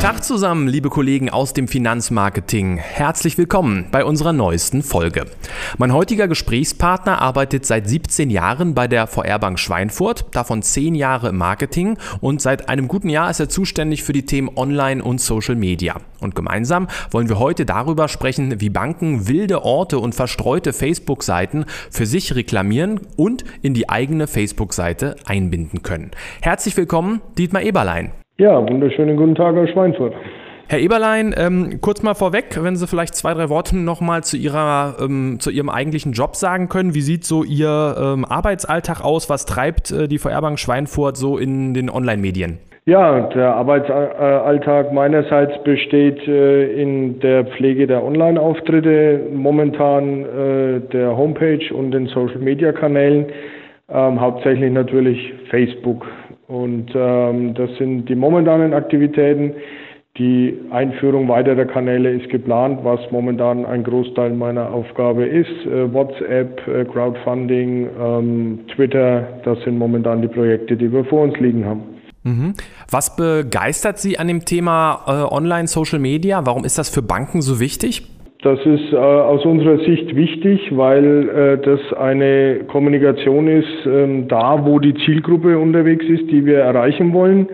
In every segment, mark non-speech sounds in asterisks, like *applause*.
Tag zusammen, liebe Kollegen aus dem Finanzmarketing. Herzlich willkommen bei unserer neuesten Folge. Mein heutiger Gesprächspartner arbeitet seit 17 Jahren bei der VR Bank Schweinfurt, davon 10 Jahre im Marketing und seit einem guten Jahr ist er zuständig für die Themen Online und Social Media. Und gemeinsam wollen wir heute darüber sprechen, wie Banken wilde Orte und verstreute Facebook-Seiten für sich reklamieren und in die eigene Facebook-Seite einbinden können. Herzlich willkommen, Dietmar Eberlein. Ja, wunderschönen guten Tag aus Schweinfurt. Herr Eberlein, ähm, kurz mal vorweg, wenn Sie vielleicht zwei, drei Worte nochmal zu, ähm, zu Ihrem eigentlichen Job sagen können. Wie sieht so Ihr ähm, Arbeitsalltag aus? Was treibt äh, die VR Bank Schweinfurt so in den Online-Medien? Ja, der Arbeitsalltag meinerseits besteht äh, in der Pflege der Online-Auftritte, momentan äh, der Homepage und den Social-Media-Kanälen, ähm, hauptsächlich natürlich Facebook. Und ähm, das sind die momentanen Aktivitäten. Die Einführung weiterer Kanäle ist geplant, was momentan ein Großteil meiner Aufgabe ist. Äh, WhatsApp, äh, Crowdfunding, ähm, Twitter, das sind momentan die Projekte, die wir vor uns liegen haben. Mhm. Was begeistert Sie an dem Thema äh, Online-Social Media? Warum ist das für Banken so wichtig? Das ist äh, aus unserer Sicht wichtig, weil äh, das eine Kommunikation ist, ähm, da wo die Zielgruppe unterwegs ist, die wir erreichen wollen.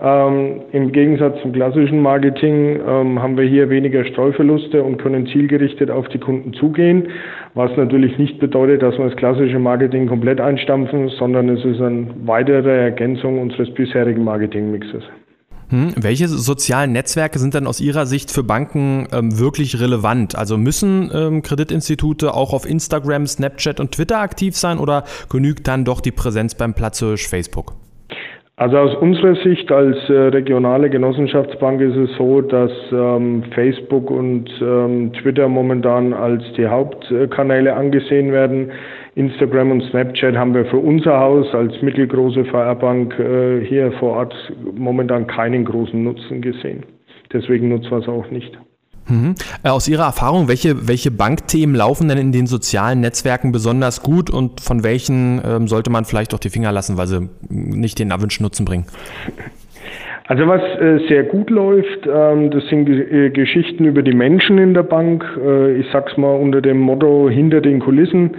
Ähm, Im Gegensatz zum klassischen Marketing ähm, haben wir hier weniger Streuverluste und können zielgerichtet auf die Kunden zugehen, was natürlich nicht bedeutet, dass wir das klassische Marketing komplett einstampfen, sondern es ist eine weitere Ergänzung unseres bisherigen Marketingmixes. Hm, welche sozialen Netzwerke sind dann aus Ihrer Sicht für Banken ähm, wirklich relevant? Also müssen ähm, Kreditinstitute auch auf Instagram, Snapchat und Twitter aktiv sein oder genügt dann doch die Präsenz beim Platzhirsch Facebook? Also aus unserer Sicht als äh, regionale Genossenschaftsbank ist es so, dass ähm, Facebook und ähm, Twitter momentan als die Hauptkanäle angesehen werden. Instagram und Snapchat haben wir für unser Haus als mittelgroße VR-Bank äh, hier vor Ort momentan keinen großen Nutzen gesehen. Deswegen nutzen wir es auch nicht. Mhm. Äh, aus Ihrer Erfahrung, welche, welche Bankthemen laufen denn in den sozialen Netzwerken besonders gut und von welchen ähm, sollte man vielleicht auch die Finger lassen, weil sie nicht den erwünschten Nutzen bringen? *laughs* Also was äh, sehr gut läuft, ähm, das sind äh, Geschichten über die Menschen in der Bank. Äh, ich sag's mal unter dem Motto hinter den Kulissen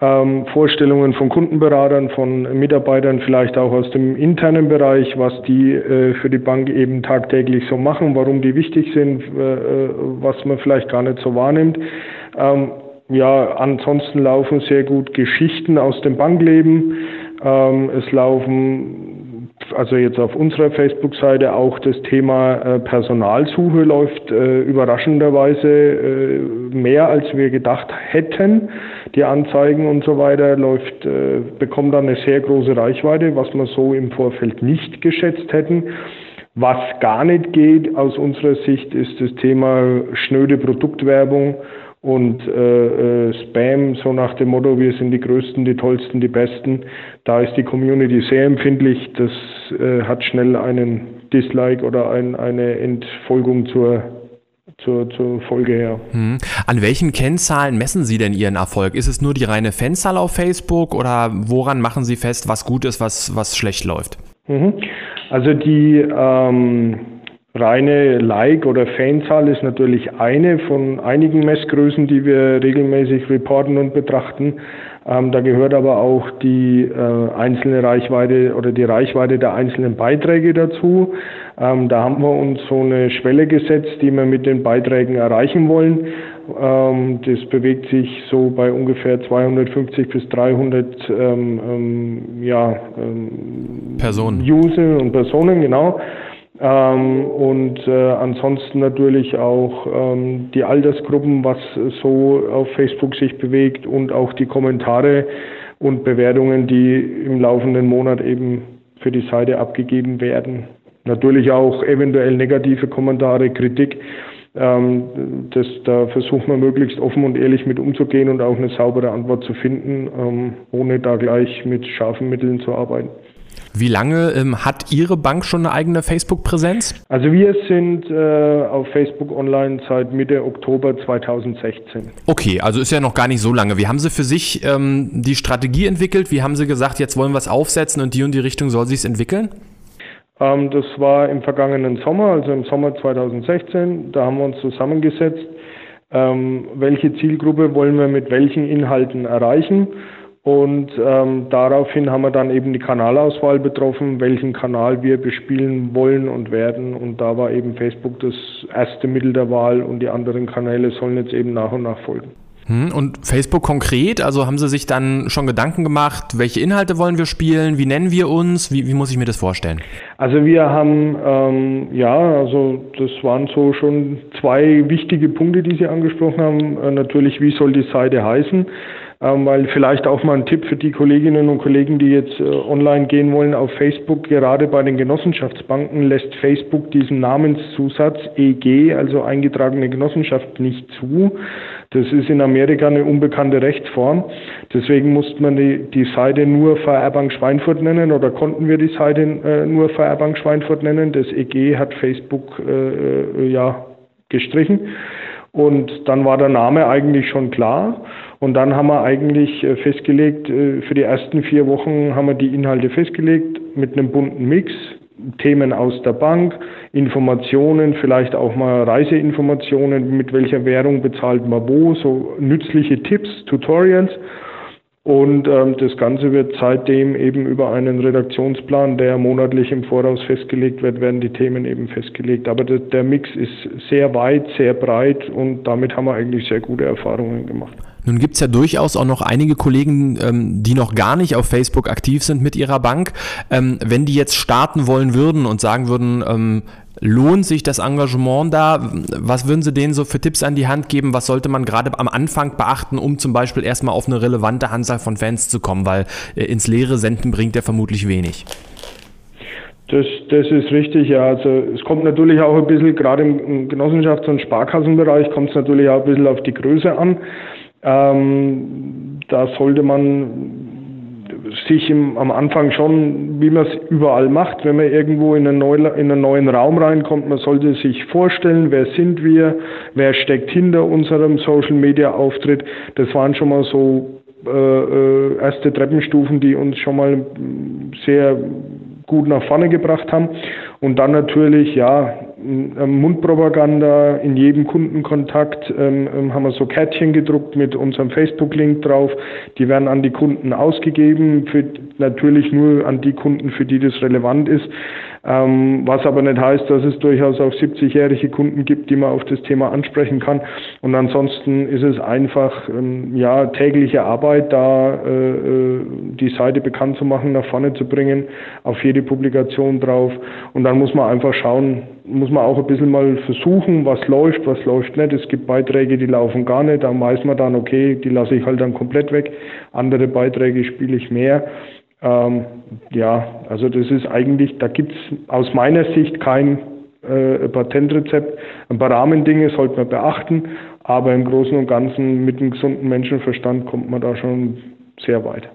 ähm, Vorstellungen von Kundenberatern, von Mitarbeitern, vielleicht auch aus dem internen Bereich, was die äh, für die Bank eben tagtäglich so machen, warum die wichtig sind, äh, was man vielleicht gar nicht so wahrnimmt. Ähm, ja, ansonsten laufen sehr gut Geschichten aus dem Bankleben. Ähm, es laufen also jetzt auf unserer Facebook-Seite auch das Thema äh, Personalsuche läuft äh, überraschenderweise äh, mehr als wir gedacht hätten. Die Anzeigen und so weiter läuft, bekommt dann eine sehr große Reichweite, was wir so im Vorfeld nicht geschätzt hätten. Was gar nicht geht aus unserer Sicht ist das Thema schnöde Produktwerbung und äh, äh, Spam, so nach dem Motto, wir sind die Größten, die Tollsten, die Besten. Da ist die Community sehr empfindlich. Das äh, hat schnell einen Dislike oder ein, eine Entfolgung zur, zur, zur Folge her. Hm. An welchen Kennzahlen messen Sie denn Ihren Erfolg? Ist es nur die reine Fanzahl auf Facebook oder woran machen Sie fest, was gut ist, was, was schlecht läuft? Mhm. Also die ähm, reine Like- oder Fanzahl ist natürlich eine von einigen Messgrößen, die wir regelmäßig reporten und betrachten. Ähm, da gehört aber auch die äh, einzelne Reichweite oder die Reichweite der einzelnen Beiträge dazu. Ähm, da haben wir uns so eine Schwelle gesetzt, die wir mit den Beiträgen erreichen wollen. Ähm, das bewegt sich so bei ungefähr 250 bis 300 ähm, ähm, ja, ähm, Personen. User und Personen, genau. Ähm, und äh, ansonsten natürlich auch ähm, die Altersgruppen, was so auf Facebook sich bewegt und auch die Kommentare und Bewertungen, die im laufenden Monat eben für die Seite abgegeben werden. Natürlich auch eventuell negative Kommentare, Kritik. Ähm, das, da versuchen wir möglichst offen und ehrlich mit umzugehen und auch eine saubere Antwort zu finden, ähm, ohne da gleich mit scharfen Mitteln zu arbeiten. Wie lange ähm, hat Ihre Bank schon eine eigene Facebook-Präsenz? Also wir sind äh, auf Facebook online seit Mitte Oktober 2016. Okay, also ist ja noch gar nicht so lange. Wie haben Sie für sich ähm, die Strategie entwickelt? Wie haben Sie gesagt, jetzt wollen wir es aufsetzen und die und die Richtung soll sich entwickeln? Ähm, das war im vergangenen Sommer, also im Sommer 2016. Da haben wir uns zusammengesetzt, ähm, welche Zielgruppe wollen wir mit welchen Inhalten erreichen. Und ähm, daraufhin haben wir dann eben die Kanalauswahl betroffen, welchen Kanal wir bespielen wollen und werden. Und da war eben Facebook das erste Mittel der Wahl und die anderen Kanäle sollen jetzt eben nach und nach folgen. Hm, und Facebook konkret, also haben Sie sich dann schon Gedanken gemacht, welche Inhalte wollen wir spielen, wie nennen wir uns, wie, wie muss ich mir das vorstellen? Also wir haben, ähm, ja, also das waren so schon zwei wichtige Punkte, die Sie angesprochen haben. Äh, natürlich, wie soll die Seite heißen? Ähm, weil vielleicht auch mal ein Tipp für die Kolleginnen und Kollegen, die jetzt äh, online gehen wollen auf Facebook. Gerade bei den Genossenschaftsbanken lässt Facebook diesen Namenszusatz EG, also eingetragene Genossenschaft, nicht zu. Das ist in Amerika eine unbekannte Rechtsform. Deswegen musste man die, die Seite nur VR Schweinfurt nennen oder konnten wir die Seite äh, nur VR Schweinfurt nennen. Das EG hat Facebook äh, äh, ja gestrichen. Und dann war der Name eigentlich schon klar. Und dann haben wir eigentlich äh, festgelegt, äh, für die ersten vier Wochen haben wir die Inhalte festgelegt mit einem bunten Mix. Themen aus der Bank, Informationen, vielleicht auch mal Reiseinformationen, mit welcher Währung bezahlt man wo, so nützliche Tipps, Tutorials. Und ähm, das Ganze wird seitdem eben über einen Redaktionsplan, der monatlich im Voraus festgelegt wird, werden die Themen eben festgelegt. Aber der, der Mix ist sehr weit, sehr breit und damit haben wir eigentlich sehr gute Erfahrungen gemacht. Nun gibt es ja durchaus auch noch einige Kollegen, ähm, die noch gar nicht auf Facebook aktiv sind mit ihrer Bank. Ähm, wenn die jetzt starten wollen würden und sagen würden, ähm, lohnt sich das Engagement da? Was würden Sie denen so für Tipps an die Hand geben? Was sollte man gerade am Anfang beachten, um zum Beispiel erstmal auf eine relevante Anzahl von Fans zu kommen? Weil äh, ins leere Senden bringt ja vermutlich wenig. Das, das ist richtig, ja. Also es kommt natürlich auch ein bisschen, gerade im Genossenschafts- und Sparkassenbereich, kommt es natürlich auch ein bisschen auf die Größe an. Ähm, da sollte man sich im, am Anfang schon, wie man es überall macht, wenn man irgendwo in einen, neu, in einen neuen Raum reinkommt, man sollte sich vorstellen, wer sind wir, wer steckt hinter unserem Social-Media-Auftritt. Das waren schon mal so äh, äh erste Treppenstufen, die uns schon mal sehr gut nach vorne gebracht haben. Und dann natürlich, ja, Mundpropaganda in jedem Kundenkontakt ähm, ähm, haben wir so Kärtchen gedruckt mit unserem Facebook-Link drauf. Die werden an die Kunden ausgegeben, für, natürlich nur an die Kunden, für die das relevant ist. Ähm, was aber nicht heißt, dass es durchaus auch 70-jährige Kunden gibt, die man auf das Thema ansprechen kann. Und ansonsten ist es einfach ähm, ja tägliche Arbeit, da äh, äh, die Seite bekannt zu machen, nach vorne zu bringen, auf jede Publikation drauf. Und dann muss man einfach schauen, muss man auch ein bisschen mal versuchen, was läuft, was läuft nicht. Es gibt Beiträge, die laufen gar nicht. Da weiß man dann, okay, die lasse ich halt dann komplett weg. Andere Beiträge spiele ich mehr. Ähm, ja, also das ist eigentlich, da gibt es aus meiner Sicht kein äh, Patentrezept. Ein paar Rahmendinge sollte man beachten, aber im Großen und Ganzen mit einem gesunden Menschenverstand kommt man da schon sehr weit.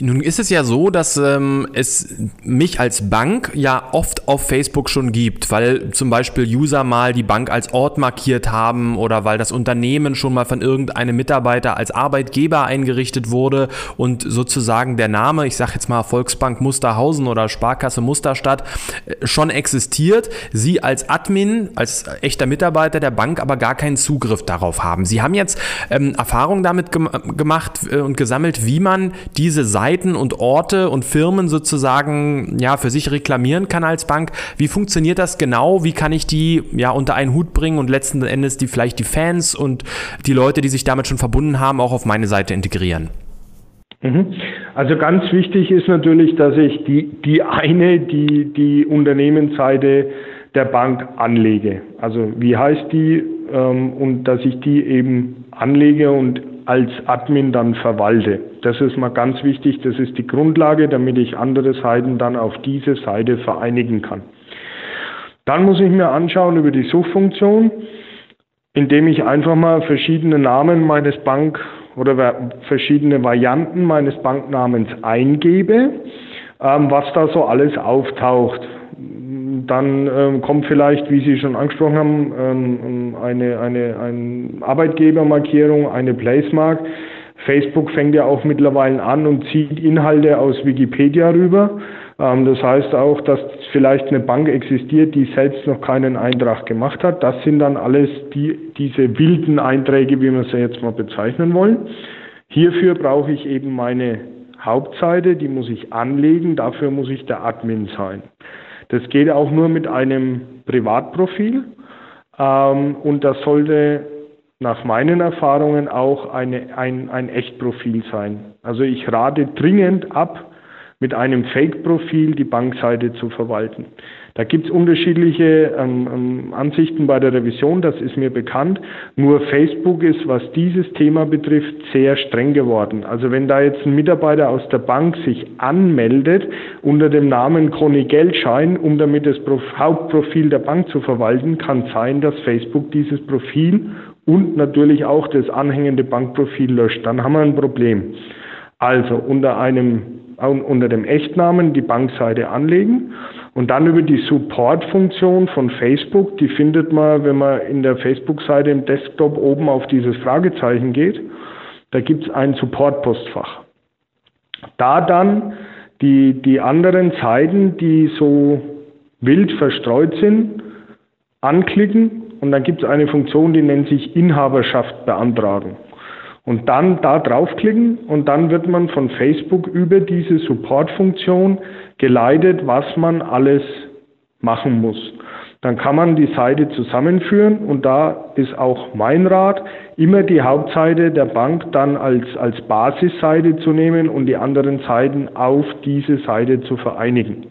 Nun ist es ja so, dass ähm, es mich als Bank ja oft auf Facebook schon gibt, weil zum Beispiel User mal die Bank als Ort markiert haben oder weil das Unternehmen schon mal von irgendeinem Mitarbeiter als Arbeitgeber eingerichtet wurde und sozusagen der Name, ich sage jetzt mal Volksbank Musterhausen oder Sparkasse Musterstadt, äh, schon existiert. Sie als Admin, als echter Mitarbeiter der Bank aber gar keinen Zugriff darauf haben. Sie haben jetzt ähm, Erfahrung damit gem gemacht äh, und gesammelt, wie man diese Seite Seiten und Orte und Firmen sozusagen ja für sich reklamieren kann als Bank. Wie funktioniert das genau? Wie kann ich die ja unter einen Hut bringen und letzten Endes die vielleicht die Fans und die Leute, die sich damit schon verbunden haben, auch auf meine Seite integrieren? Mhm. Also ganz wichtig ist natürlich, dass ich die, die eine, die, die Unternehmensseite der Bank anlege. Also wie heißt die ähm, und dass ich die eben anlege und als Admin dann verwalte. Das ist mal ganz wichtig, das ist die Grundlage, damit ich andere Seiten dann auf diese Seite vereinigen kann. Dann muss ich mir anschauen über die Suchfunktion, indem ich einfach mal verschiedene Namen meines Bank oder verschiedene Varianten meines Banknamens eingebe, ähm, was da so alles auftaucht. Dann ähm, kommt vielleicht, wie Sie schon angesprochen haben, ähm, eine, eine, eine Arbeitgebermarkierung, eine Placemark. Facebook fängt ja auch mittlerweile an und zieht Inhalte aus Wikipedia rüber. Ähm, das heißt auch, dass vielleicht eine Bank existiert, die selbst noch keinen Eintrag gemacht hat. Das sind dann alles die, diese wilden Einträge, wie wir sie jetzt mal bezeichnen wollen. Hierfür brauche ich eben meine Hauptseite, die muss ich anlegen, dafür muss ich der Admin sein. Das geht auch nur mit einem Privatprofil ähm, und das sollte nach meinen Erfahrungen auch eine, ein, ein Echtprofil sein. Also ich rate dringend ab, mit einem Fake-Profil die Bankseite zu verwalten. Da gibt es unterschiedliche ähm, ähm, Ansichten bei der Revision, das ist mir bekannt. Nur Facebook ist, was dieses Thema betrifft, sehr streng geworden. Also wenn da jetzt ein Mitarbeiter aus der Bank sich anmeldet unter dem Namen Conny Geldschein, um damit das Prof Hauptprofil der Bank zu verwalten, kann sein, dass Facebook dieses Profil und natürlich auch das anhängende Bankprofil löscht. Dann haben wir ein Problem. Also unter einem unter dem Echtnamen die Bankseite anlegen. Und dann über die Support-Funktion von Facebook, die findet man, wenn man in der Facebook-Seite im Desktop oben auf dieses Fragezeichen geht, da gibt es ein Support-Postfach. Da dann die, die anderen Seiten, die so wild verstreut sind, anklicken. Und dann gibt es eine Funktion, die nennt sich Inhaberschaft beantragen und dann da draufklicken und dann wird man von Facebook über diese Support-Funktion geleitet, was man alles machen muss. Dann kann man die Seite zusammenführen und da ist auch mein Rat, immer die Hauptseite der Bank dann als, als Basisseite zu nehmen und die anderen Seiten auf diese Seite zu vereinigen.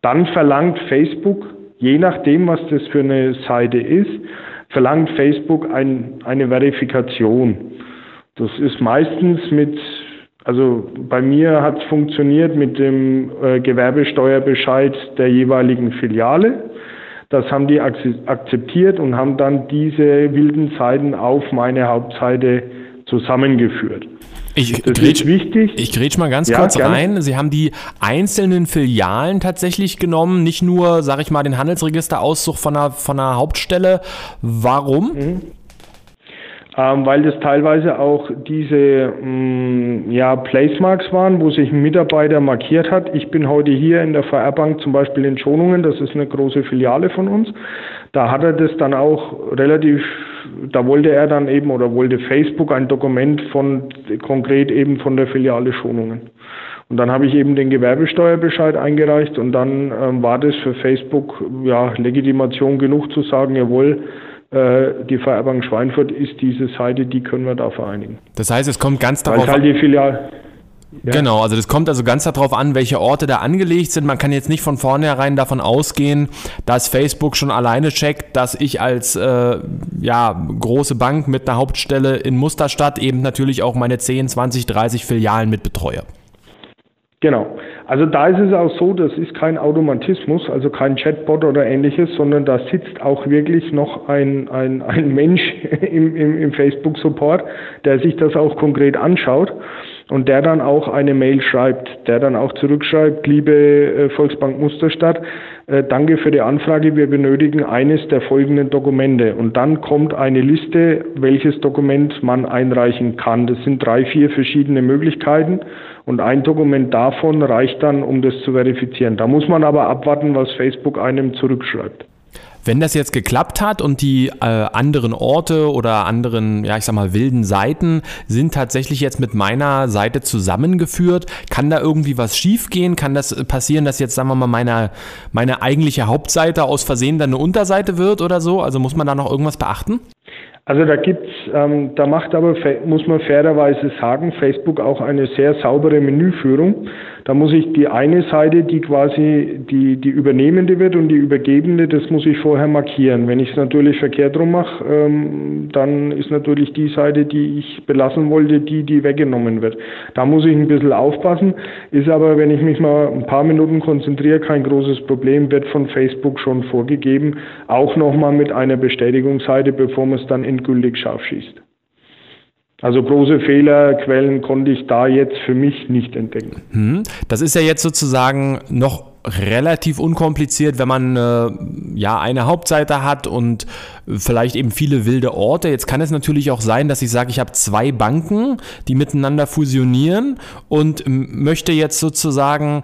Dann verlangt Facebook, je nachdem, was das für eine Seite ist, verlangt Facebook ein, eine Verifikation. Das ist meistens mit, also bei mir hat es funktioniert mit dem äh, Gewerbesteuerbescheid der jeweiligen Filiale. Das haben die akzeptiert und haben dann diese wilden Seiten auf meine Hauptseite zusammengeführt. Ich grätsch, wichtig. Ich grätsch mal ganz ja, kurz gerne. rein. Sie haben die einzelnen Filialen tatsächlich genommen, nicht nur, sag ich mal, den Handelsregisterauszug von einer, von einer Hauptstelle. Warum? Mhm weil das teilweise auch diese mh, mm, ja, Placemarks waren, wo sich ein Mitarbeiter markiert hat. Ich bin heute hier in der VR Bank zum Beispiel in Schonungen, das ist eine große Filiale von uns. Da hat er das dann auch relativ, da wollte er dann eben oder wollte Facebook ein Dokument von konkret eben von der Filiale Schonungen. Und dann habe ich eben den Gewerbesteuerbescheid eingereicht und dann ähm, war das für Facebook ja Legitimation genug zu sagen, jawohl, die Vererbung Schweinfurt ist diese Seite, die können wir da vereinigen. Das heißt, es kommt ganz darauf halt die Filial ja. Genau, also das kommt also ganz darauf an, welche Orte da angelegt sind. Man kann jetzt nicht von vornherein davon ausgehen, dass Facebook schon alleine checkt, dass ich als äh, ja, große Bank mit einer Hauptstelle in Musterstadt eben natürlich auch meine 10, 20, 30 Filialen mit betreue. Genau. Also da ist es auch so, das ist kein Automatismus, also kein Chatbot oder ähnliches, sondern da sitzt auch wirklich noch ein, ein, ein Mensch *laughs* im, im, im Facebook-Support, der sich das auch konkret anschaut und der dann auch eine Mail schreibt, der dann auch zurückschreibt, liebe äh, Volksbank Musterstadt, äh, danke für die Anfrage, wir benötigen eines der folgenden Dokumente. Und dann kommt eine Liste, welches Dokument man einreichen kann. Das sind drei, vier verschiedene Möglichkeiten. Und ein Dokument davon reicht dann, um das zu verifizieren. Da muss man aber abwarten, was Facebook einem zurückschreibt. Wenn das jetzt geklappt hat und die äh, anderen Orte oder anderen, ja, ich sag mal, wilden Seiten sind tatsächlich jetzt mit meiner Seite zusammengeführt, kann da irgendwie was schiefgehen? Kann das passieren, dass jetzt, sagen wir mal, meine, meine eigentliche Hauptseite aus Versehen dann eine Unterseite wird oder so? Also muss man da noch irgendwas beachten? Also da gibt's, ähm, da macht aber, muss man fairerweise sagen, Facebook auch eine sehr saubere Menüführung. Da muss ich die eine Seite, die quasi die, die übernehmende wird und die übergebende, das muss ich vorher markieren. Wenn ich es natürlich verkehrt rum mache, ähm, dann ist natürlich die Seite, die ich belassen wollte, die, die weggenommen wird. Da muss ich ein bisschen aufpassen, ist aber, wenn ich mich mal ein paar Minuten konzentriere, kein großes Problem, wird von Facebook schon vorgegeben, auch nochmal mit einer Bestätigungsseite, bevor man es dann endgültig scharf schießt. Also große Fehlerquellen konnte ich da jetzt für mich nicht entdecken. Hm, das ist ja jetzt sozusagen noch relativ unkompliziert, wenn man äh, ja eine Hauptseite hat und vielleicht eben viele wilde Orte. Jetzt kann es natürlich auch sein, dass ich sage, ich habe zwei Banken, die miteinander fusionieren und möchte jetzt sozusagen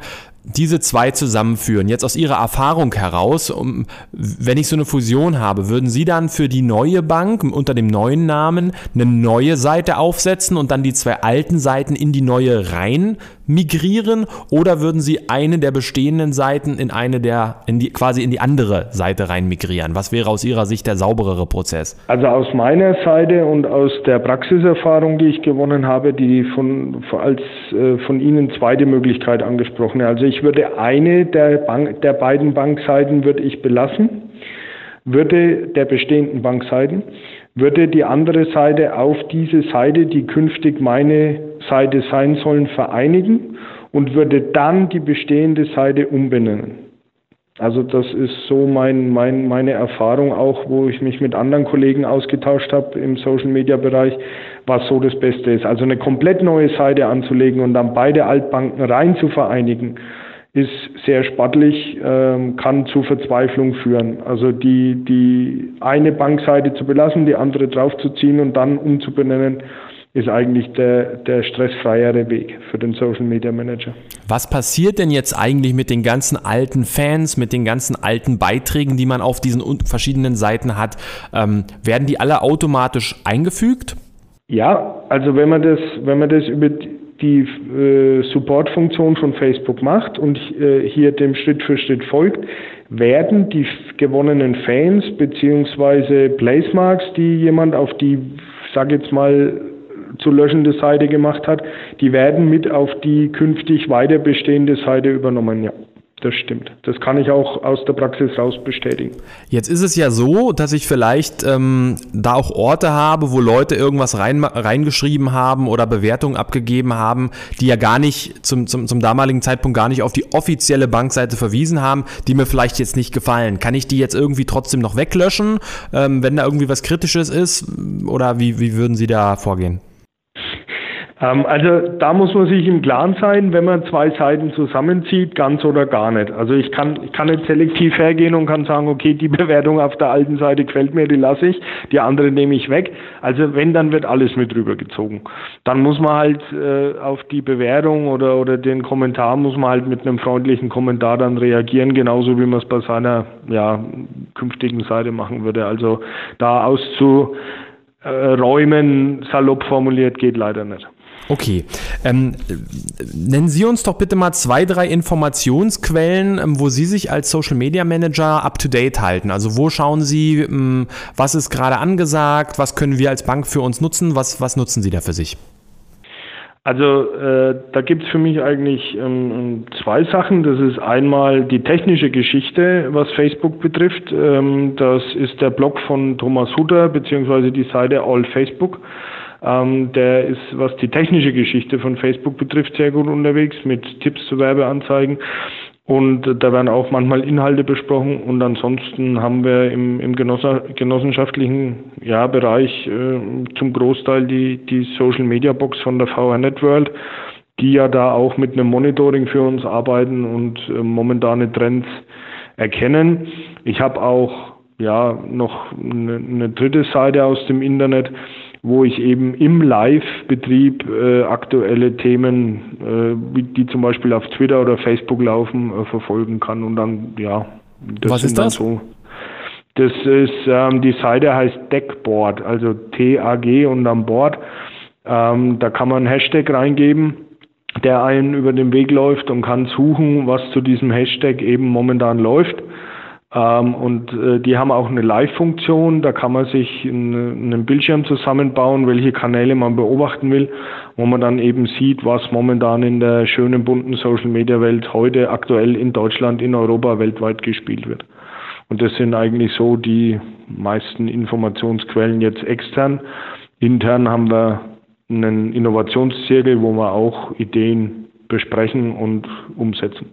diese zwei zusammenführen, jetzt aus Ihrer Erfahrung heraus, um, wenn ich so eine Fusion habe, würden Sie dann für die neue Bank unter dem neuen Namen eine neue Seite aufsetzen und dann die zwei alten Seiten in die neue rein migrieren oder würden Sie eine der bestehenden Seiten in eine der, in die, quasi in die andere Seite rein migrieren? Was wäre aus Ihrer Sicht der sauberere Prozess? Also aus meiner Seite und aus der Praxiserfahrung, die ich gewonnen habe, die von, als äh, von Ihnen zweite Möglichkeit angesprochen. Also ich würde eine der, Bank, der beiden Bankseiten würde ich belassen, würde der bestehenden Bankseiten, würde die andere Seite auf diese Seite, die künftig meine Seite sein sollen, vereinigen und würde dann die bestehende Seite umbenennen. Also das ist so mein, mein, meine Erfahrung auch, wo ich mich mit anderen Kollegen ausgetauscht habe im Social-Media-Bereich, was so das Beste ist. Also eine komplett neue Seite anzulegen und dann beide Altbanken rein zu vereinigen, ist sehr sportlich, ähm, kann zu Verzweiflung führen. Also die, die eine Bankseite zu belassen, die andere draufzuziehen und dann umzubenennen, ist eigentlich der, der stressfreiere Weg für den Social Media Manager. Was passiert denn jetzt eigentlich mit den ganzen alten Fans, mit den ganzen alten Beiträgen, die man auf diesen verschiedenen Seiten hat? Ähm, werden die alle automatisch eingefügt? Ja, also wenn man das, wenn man das über die äh, Support-Funktion von Facebook macht und äh, hier dem Schritt für Schritt folgt, werden die gewonnenen Fans beziehungsweise Placemarks, die jemand auf die, sag jetzt mal, zu löschende Seite gemacht hat, die werden mit auf die künftig weiter bestehende Seite übernommen, ja. Das stimmt. Das kann ich auch aus der Praxis raus bestätigen. Jetzt ist es ja so, dass ich vielleicht ähm, da auch Orte habe, wo Leute irgendwas rein, reingeschrieben haben oder Bewertungen abgegeben haben, die ja gar nicht zum, zum, zum damaligen Zeitpunkt gar nicht auf die offizielle Bankseite verwiesen haben, die mir vielleicht jetzt nicht gefallen. Kann ich die jetzt irgendwie trotzdem noch weglöschen, ähm, wenn da irgendwie was Kritisches ist? Oder wie, wie würden Sie da vorgehen? Ähm, also da muss man sich im Klaren sein, wenn man zwei Seiten zusammenzieht, ganz oder gar nicht. Also ich kann, ich kann nicht selektiv hergehen und kann sagen, okay, die *laughs* Bewertung auf der alten Seite gefällt mir, die lasse ich, die andere nehme ich weg. Also wenn, dann wird alles mit rübergezogen. Dann muss man halt äh, auf die Bewertung oder, oder den Kommentar muss man halt mit einem freundlichen Kommentar dann reagieren, genauso wie man es bei seiner ja, künftigen Seite machen würde. Also da auszuräumen, salopp formuliert, geht leider nicht. Okay. Ähm, nennen Sie uns doch bitte mal zwei, drei Informationsquellen, ähm, wo Sie sich als Social Media Manager up to date halten. Also wo schauen Sie, ähm, was ist gerade angesagt, was können wir als Bank für uns nutzen, was, was nutzen Sie da für sich? Also äh, da gibt es für mich eigentlich ähm, zwei Sachen. Das ist einmal die technische Geschichte, was Facebook betrifft. Ähm, das ist der Blog von Thomas Hutter beziehungsweise die Seite All Facebook. Ähm, der ist, was die technische Geschichte von Facebook betrifft, sehr gut unterwegs mit Tipps zu Werbeanzeigen. Und da werden auch manchmal Inhalte besprochen. Und ansonsten haben wir im, im genossenschaftlichen ja, Bereich äh, zum Großteil die, die Social Media Box von der VR Networld, die ja da auch mit einem Monitoring für uns arbeiten und äh, momentane Trends erkennen. Ich habe auch ja noch eine, eine dritte Seite aus dem Internet, wo ich eben im Live-Betrieb äh, aktuelle Themen, äh, die zum Beispiel auf Twitter oder Facebook laufen, äh, verfolgen kann. Und dann, ja, das Was ist das? So. Das ist, ähm, die Seite heißt Deckboard, also T-A-G und dann Board. Ähm, da kann man einen Hashtag reingeben, der einen über den Weg läuft und kann suchen, was zu diesem Hashtag eben momentan läuft. Ähm, und äh, die haben auch eine Live-Funktion, da kann man sich einen Bildschirm zusammenbauen, welche Kanäle man beobachten will, wo man dann eben sieht, was momentan in der schönen bunten Social-Media-Welt heute aktuell in Deutschland, in Europa, weltweit gespielt wird. Und das sind eigentlich so die meisten Informationsquellen jetzt extern. Intern haben wir einen Innovationszirkel, wo wir auch Ideen besprechen und umsetzen.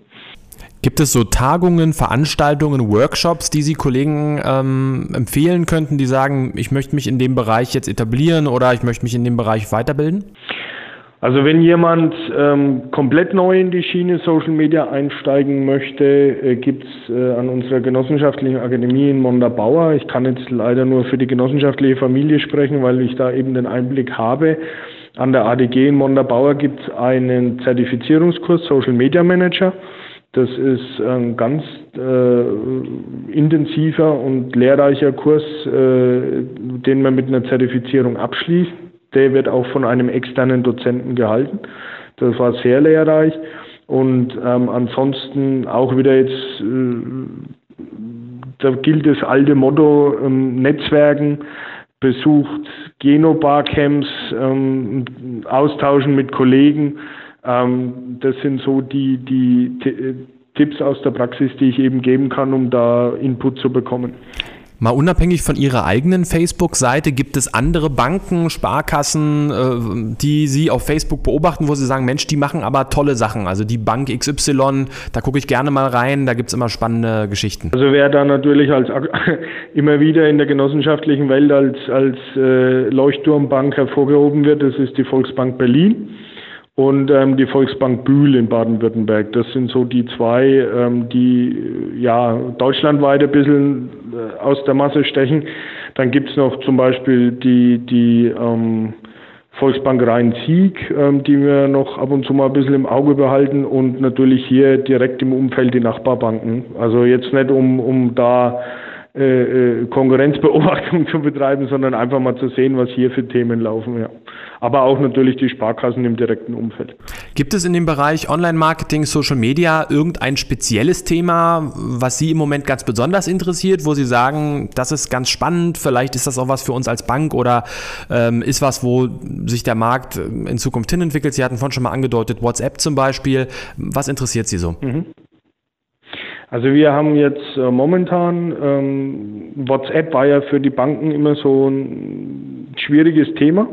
Gibt es so Tagungen, Veranstaltungen, Workshops, die Sie Kollegen ähm, empfehlen könnten, die sagen, ich möchte mich in dem Bereich jetzt etablieren oder ich möchte mich in dem Bereich weiterbilden? Also wenn jemand ähm, komplett neu in die Schiene Social Media einsteigen möchte, äh, gibt es äh, an unserer genossenschaftlichen Akademie in Mondabauer, ich kann jetzt leider nur für die genossenschaftliche Familie sprechen, weil ich da eben den Einblick habe, an der ADG in Mondabauer gibt es einen Zertifizierungskurs Social Media Manager. Das ist ein ganz äh, intensiver und lehrreicher Kurs, äh, den man mit einer Zertifizierung abschließt. Der wird auch von einem externen Dozenten gehalten. Das war sehr lehrreich. Und ähm, ansonsten auch wieder jetzt, äh, da gilt das alte Motto, ähm, Netzwerken, besucht Genobarcamps, ähm, austauschen mit Kollegen ähm, das sind so die, die Tipps aus der Praxis, die ich eben geben kann, um da Input zu bekommen. Mal unabhängig von Ihrer eigenen Facebook-Seite, gibt es andere Banken, Sparkassen, äh, die Sie auf Facebook beobachten, wo Sie sagen, Mensch, die machen aber tolle Sachen. Also die Bank XY, da gucke ich gerne mal rein, da gibt es immer spannende Geschichten. Also wer da natürlich als *laughs* immer wieder in der genossenschaftlichen Welt als, als äh, Leuchtturmbank hervorgehoben wird, das ist die Volksbank Berlin und ähm, die Volksbank Bühl in Baden-Württemberg. Das sind so die zwei, ähm, die ja deutschlandweit ein bisschen äh, aus der Masse stechen. Dann gibt's noch zum Beispiel die, die ähm, Volksbank Rhein-Sieg, ähm, die wir noch ab und zu mal ein bisschen im Auge behalten und natürlich hier direkt im Umfeld die Nachbarbanken. Also jetzt nicht um, um da äh, äh, Konkurrenzbeobachtung *laughs* zu betreiben, sondern einfach mal zu sehen, was hier für Themen laufen. Ja. Aber auch natürlich die Sparkassen im direkten Umfeld. Gibt es in dem Bereich Online-Marketing, Social Media irgendein spezielles Thema, was Sie im Moment ganz besonders interessiert, wo Sie sagen, das ist ganz spannend, vielleicht ist das auch was für uns als Bank oder ähm, ist was, wo sich der Markt in Zukunft hin entwickelt? Sie hatten vorhin schon mal angedeutet, WhatsApp zum Beispiel. Was interessiert Sie so? Mhm. Also wir haben jetzt äh, momentan, ähm, WhatsApp war ja für die Banken immer so ein schwieriges Thema.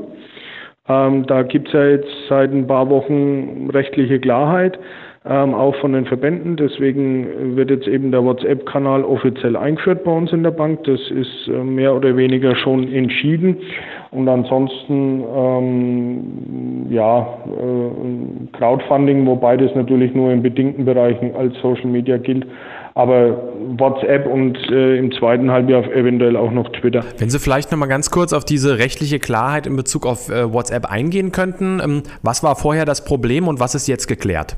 Ähm, da gibt es ja jetzt seit ein paar Wochen rechtliche Klarheit, ähm, auch von den Verbänden. Deswegen wird jetzt eben der WhatsApp-Kanal offiziell eingeführt bei uns in der Bank. Das ist äh, mehr oder weniger schon entschieden. Und ansonsten, ähm, ja, äh, Crowdfunding, wobei das natürlich nur in bedingten Bereichen als Social Media gilt. Aber WhatsApp und äh, im zweiten Halbjahr eventuell auch noch Twitter. Wenn Sie vielleicht noch mal ganz kurz auf diese rechtliche Klarheit in Bezug auf äh, WhatsApp eingehen könnten. Ähm, was war vorher das Problem und was ist jetzt geklärt?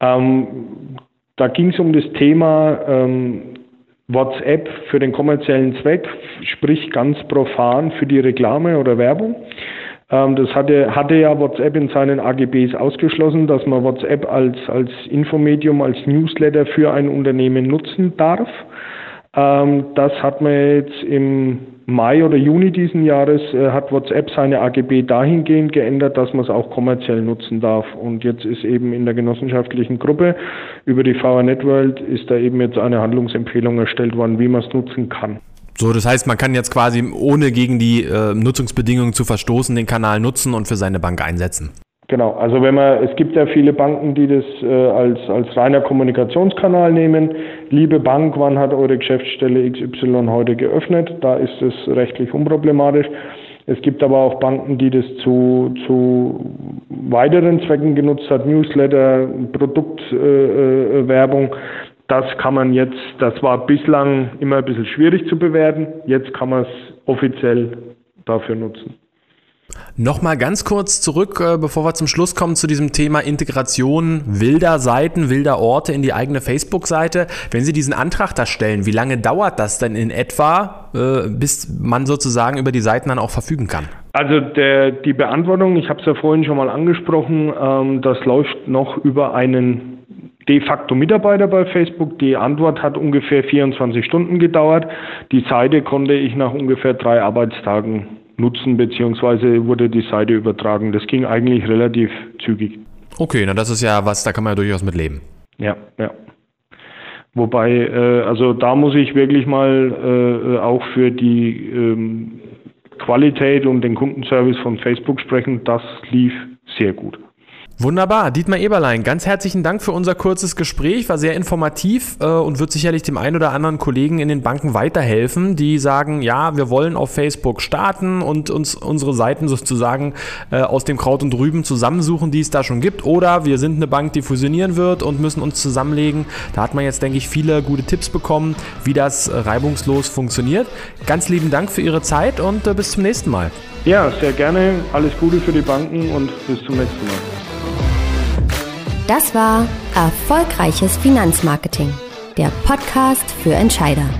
Ähm, da ging es um das Thema ähm, WhatsApp für den kommerziellen Zweck, sprich ganz profan für die Reklame oder Werbung. Ähm, das hatte, hatte ja WhatsApp in seinen AGBs ausgeschlossen, dass man WhatsApp als, als Infomedium, als Newsletter für ein Unternehmen nutzen darf. Ähm, das hat man jetzt im Mai oder Juni diesen Jahres äh, hat WhatsApp seine AGB dahingehend geändert, dass man es auch kommerziell nutzen darf. Und jetzt ist eben in der genossenschaftlichen Gruppe über die VR Networld ist da eben jetzt eine Handlungsempfehlung erstellt worden, wie man es nutzen kann. So, das heißt, man kann jetzt quasi ohne gegen die äh, Nutzungsbedingungen zu verstoßen den Kanal nutzen und für seine Bank einsetzen. Genau, also wenn man, es gibt ja viele Banken, die das äh, als, als reiner Kommunikationskanal nehmen. Liebe Bank, wann hat eure Geschäftsstelle XY heute geöffnet? Da ist es rechtlich unproblematisch. Es gibt aber auch Banken, die das zu, zu weiteren Zwecken genutzt hat, Newsletter, Produktwerbung. Äh, das kann man jetzt, das war bislang immer ein bisschen schwierig zu bewerten. Jetzt kann man es offiziell dafür nutzen. Nochmal ganz kurz zurück, äh, bevor wir zum Schluss kommen, zu diesem Thema Integration wilder Seiten, wilder Orte in die eigene Facebook-Seite. Wenn Sie diesen Antrag da stellen, wie lange dauert das denn in etwa, äh, bis man sozusagen über die Seiten dann auch verfügen kann? Also der, die Beantwortung, ich habe es ja vorhin schon mal angesprochen, ähm, das läuft noch über einen de facto Mitarbeiter bei Facebook. Die Antwort hat ungefähr 24 Stunden gedauert. Die Seite konnte ich nach ungefähr drei Arbeitstagen nutzen, beziehungsweise wurde die Seite übertragen. Das ging eigentlich relativ zügig. Okay, na das ist ja was, da kann man ja durchaus mit leben. Ja, ja. Wobei, äh, also da muss ich wirklich mal äh, auch für die ähm, Qualität und den Kundenservice von Facebook sprechen. Das lief sehr gut. Wunderbar. Dietmar Eberlein, ganz herzlichen Dank für unser kurzes Gespräch. War sehr informativ äh, und wird sicherlich dem einen oder anderen Kollegen in den Banken weiterhelfen, die sagen, ja, wir wollen auf Facebook starten und uns unsere Seiten sozusagen äh, aus dem Kraut und Rüben zusammensuchen, die es da schon gibt. Oder wir sind eine Bank, die fusionieren wird und müssen uns zusammenlegen. Da hat man jetzt, denke ich, viele gute Tipps bekommen, wie das reibungslos funktioniert. Ganz lieben Dank für Ihre Zeit und äh, bis zum nächsten Mal. Ja, sehr gerne. Alles Gute für die Banken und bis zum nächsten Mal. Das war Erfolgreiches Finanzmarketing, der Podcast für Entscheider.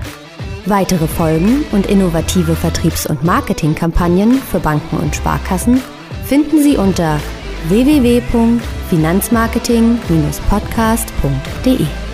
Weitere Folgen und innovative Vertriebs- und Marketingkampagnen für Banken und Sparkassen finden Sie unter www.finanzmarketing-podcast.de.